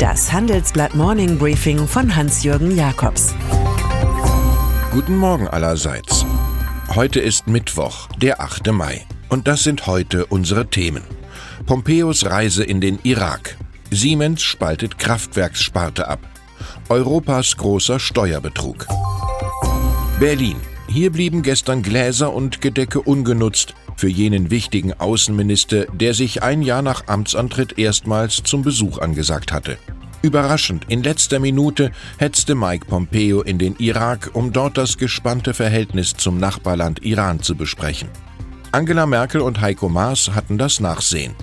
Das Handelsblatt Morning Briefing von Hans-Jürgen Jakobs. Guten Morgen allerseits. Heute ist Mittwoch, der 8. Mai. Und das sind heute unsere Themen. Pompeos Reise in den Irak. Siemens spaltet Kraftwerkssparte ab. Europas großer Steuerbetrug. Berlin. Hier blieben gestern Gläser und Gedecke ungenutzt für jenen wichtigen Außenminister, der sich ein Jahr nach Amtsantritt erstmals zum Besuch angesagt hatte. Überraschend, in letzter Minute hetzte Mike Pompeo in den Irak, um dort das gespannte Verhältnis zum Nachbarland Iran zu besprechen. Angela Merkel und Heiko Maas hatten das Nachsehen.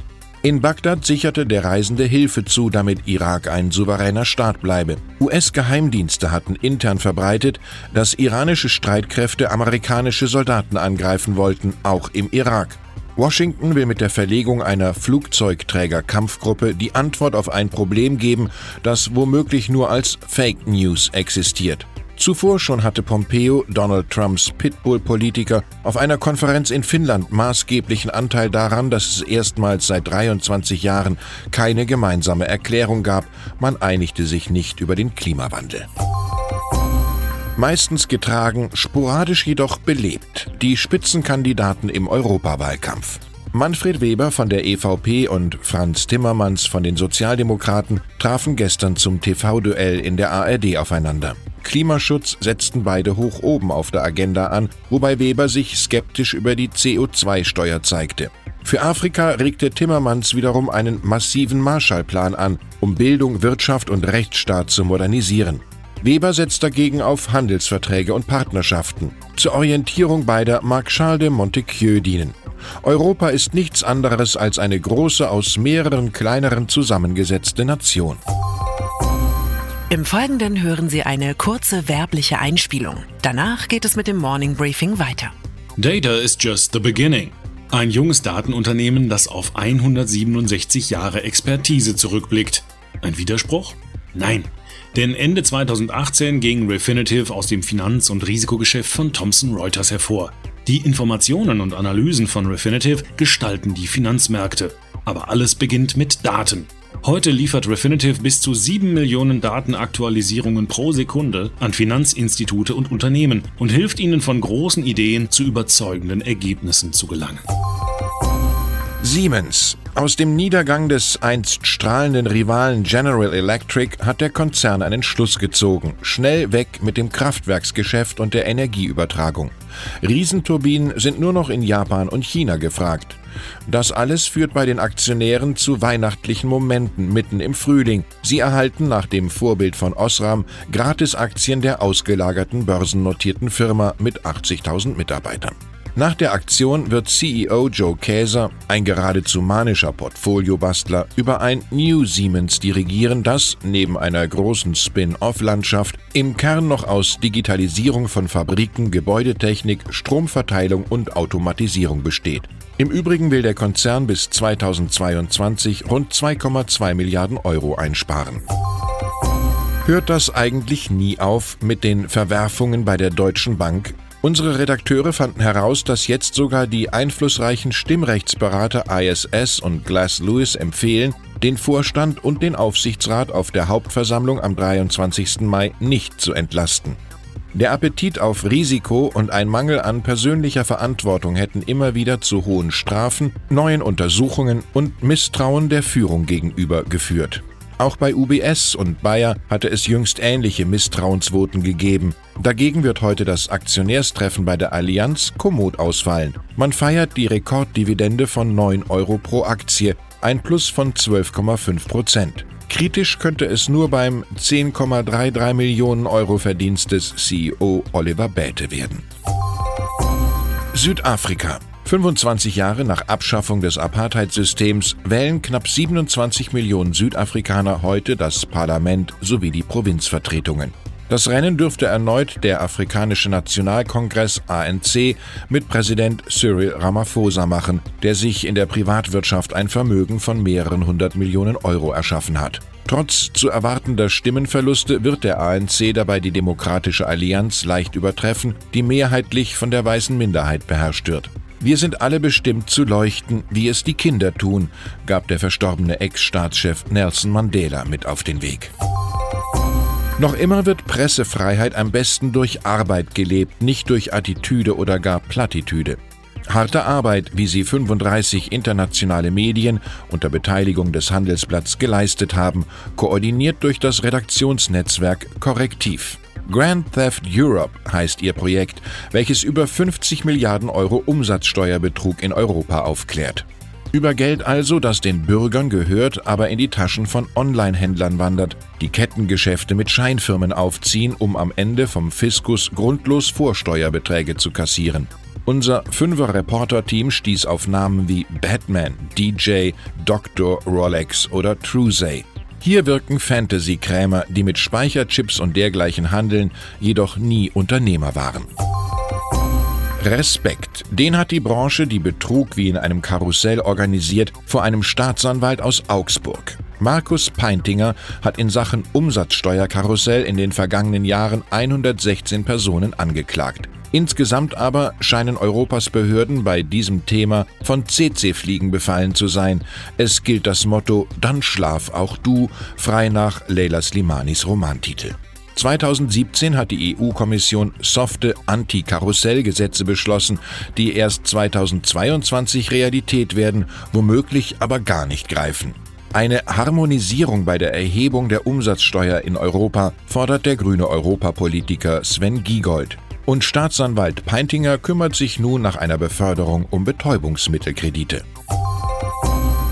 In Bagdad sicherte der Reisende Hilfe zu, damit Irak ein souveräner Staat bleibe. US-Geheimdienste hatten intern verbreitet, dass iranische Streitkräfte amerikanische Soldaten angreifen wollten, auch im Irak. Washington will mit der Verlegung einer Flugzeugträger-Kampfgruppe die Antwort auf ein Problem geben, das womöglich nur als Fake News existiert. Zuvor schon hatte Pompeo, Donald Trumps Pitbull-Politiker, auf einer Konferenz in Finnland maßgeblichen Anteil daran, dass es erstmals seit 23 Jahren keine gemeinsame Erklärung gab. Man einigte sich nicht über den Klimawandel. Meistens getragen, sporadisch jedoch belebt, die Spitzenkandidaten im Europawahlkampf. Manfred Weber von der EVP und Franz Timmermans von den Sozialdemokraten trafen gestern zum TV-Duell in der ARD aufeinander. Klimaschutz setzten beide hoch oben auf der Agenda an, wobei Weber sich skeptisch über die CO2-Steuer zeigte. Für Afrika regte Timmermans wiederum einen massiven Marshallplan an, um Bildung, Wirtschaft und Rechtsstaat zu modernisieren. Weber setzt dagegen auf Handelsverträge und Partnerschaften. Zur Orientierung beider mag Charles de Montesquieu dienen. Europa ist nichts anderes als eine große, aus mehreren kleineren zusammengesetzte Nation. Im Folgenden hören Sie eine kurze werbliche Einspielung. Danach geht es mit dem Morning Briefing weiter. Data is just the beginning. Ein junges Datenunternehmen, das auf 167 Jahre Expertise zurückblickt. Ein Widerspruch? Nein. Denn Ende 2018 ging Refinitiv aus dem Finanz- und Risikogeschäft von Thomson Reuters hervor. Die Informationen und Analysen von Refinitiv gestalten die Finanzmärkte. Aber alles beginnt mit Daten. Heute liefert Refinitiv bis zu 7 Millionen Datenaktualisierungen pro Sekunde an Finanzinstitute und Unternehmen und hilft ihnen von großen Ideen zu überzeugenden Ergebnissen zu gelangen. Siemens. Aus dem Niedergang des einst strahlenden Rivalen General Electric hat der Konzern einen Schluss gezogen. Schnell weg mit dem Kraftwerksgeschäft und der Energieübertragung. Riesenturbinen sind nur noch in Japan und China gefragt. Das alles führt bei den Aktionären zu weihnachtlichen Momenten mitten im Frühling. Sie erhalten nach dem Vorbild von Osram Gratisaktien der ausgelagerten börsennotierten Firma mit 80.000 Mitarbeitern. Nach der Aktion wird CEO Joe Käser, ein geradezu manischer Portfoliobastler, über ein New Siemens dirigieren, das, neben einer großen Spin-off-Landschaft, im Kern noch aus Digitalisierung von Fabriken, Gebäudetechnik, Stromverteilung und Automatisierung besteht. Im Übrigen will der Konzern bis 2022 rund 2,2 Milliarden Euro einsparen. Hört das eigentlich nie auf mit den Verwerfungen bei der Deutschen Bank? Unsere Redakteure fanden heraus, dass jetzt sogar die einflussreichen Stimmrechtsberater ISS und Glass Lewis empfehlen, den Vorstand und den Aufsichtsrat auf der Hauptversammlung am 23. Mai nicht zu entlasten. Der Appetit auf Risiko und ein Mangel an persönlicher Verantwortung hätten immer wieder zu hohen Strafen, neuen Untersuchungen und Misstrauen der Führung gegenüber geführt. Auch bei UBS und Bayer hatte es jüngst ähnliche Misstrauensvoten gegeben. Dagegen wird heute das Aktionärstreffen bei der Allianz kommod ausfallen. Man feiert die Rekorddividende von 9 Euro pro Aktie, ein Plus von 12,5 Prozent. Kritisch könnte es nur beim 10,33 Millionen Euro Verdienst des CEO Oliver Bäte werden. Südafrika. 25 Jahre nach Abschaffung des Apartheidssystems wählen knapp 27 Millionen Südafrikaner heute das Parlament sowie die Provinzvertretungen. Das Rennen dürfte erneut der Afrikanische Nationalkongress ANC mit Präsident Cyril Ramaphosa machen, der sich in der Privatwirtschaft ein Vermögen von mehreren hundert Millionen Euro erschaffen hat. Trotz zu erwartender Stimmenverluste wird der ANC dabei die Demokratische Allianz leicht übertreffen, die mehrheitlich von der weißen Minderheit beherrscht wird. Wir sind alle bestimmt zu leuchten, wie es die Kinder tun, gab der verstorbene Ex-Staatschef Nelson Mandela mit auf den Weg. Noch immer wird Pressefreiheit am besten durch Arbeit gelebt, nicht durch Attitüde oder gar Plattitüde. Harte Arbeit, wie sie 35 internationale Medien unter Beteiligung des Handelsblatts geleistet haben, koordiniert durch das Redaktionsnetzwerk Korrektiv. Grand Theft Europe heißt ihr Projekt, welches über 50 Milliarden Euro Umsatzsteuerbetrug in Europa aufklärt. Über Geld also, das den Bürgern gehört, aber in die Taschen von Online-Händlern wandert, die Kettengeschäfte mit Scheinfirmen aufziehen, um am Ende vom Fiskus grundlos Vorsteuerbeträge zu kassieren. Unser Fünfer-Reporter-Team stieß auf Namen wie Batman, DJ, Dr. Rolex oder Trusey. Hier wirken Fantasy-Krämer, die mit Speicherchips und dergleichen handeln, jedoch nie Unternehmer waren. Respekt, den hat die Branche, die Betrug wie in einem Karussell organisiert, vor einem Staatsanwalt aus Augsburg. Markus Peintinger hat in Sachen Umsatzsteuerkarussell in den vergangenen Jahren 116 Personen angeklagt. Insgesamt aber scheinen Europas Behörden bei diesem Thema von CC-Fliegen befallen zu sein. Es gilt das Motto Dann schlaf auch du, frei nach Leila Slimanis Romantitel. 2017 hat die EU-Kommission softe Anti-Karussell-Gesetze beschlossen, die erst 2022 Realität werden, womöglich aber gar nicht greifen. Eine Harmonisierung bei der Erhebung der Umsatzsteuer in Europa fordert der grüne Europapolitiker Sven Giegold. Und Staatsanwalt Peintinger kümmert sich nun nach einer Beförderung um Betäubungsmittelkredite.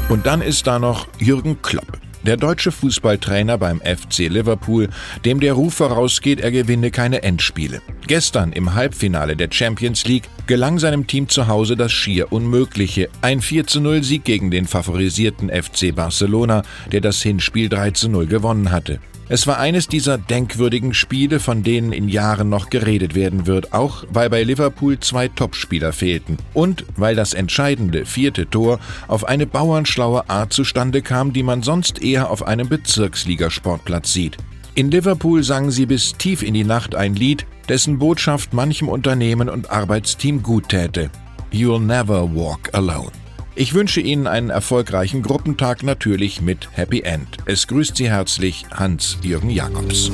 Und dann ist da noch Jürgen Klopp. Der deutsche Fußballtrainer beim FC Liverpool, dem der Ruf vorausgeht, er gewinne keine Endspiele. Gestern im Halbfinale der Champions League gelang seinem Team zu Hause das schier Unmögliche. Ein 4-0 Sieg gegen den favorisierten FC Barcelona, der das Hinspiel 3-0 gewonnen hatte. Es war eines dieser denkwürdigen Spiele, von denen in Jahren noch geredet werden wird, auch weil bei Liverpool zwei Topspieler fehlten und weil das entscheidende vierte Tor auf eine bauernschlaue Art zustande kam, die man sonst eher auf einem Bezirksligasportplatz sieht. In Liverpool sangen sie bis tief in die Nacht ein Lied, dessen Botschaft manchem Unternehmen und Arbeitsteam gut täte. You'll never walk alone. Ich wünsche Ihnen einen erfolgreichen Gruppentag natürlich mit Happy End. Es grüßt Sie herzlich Hans-Jürgen Jakobs.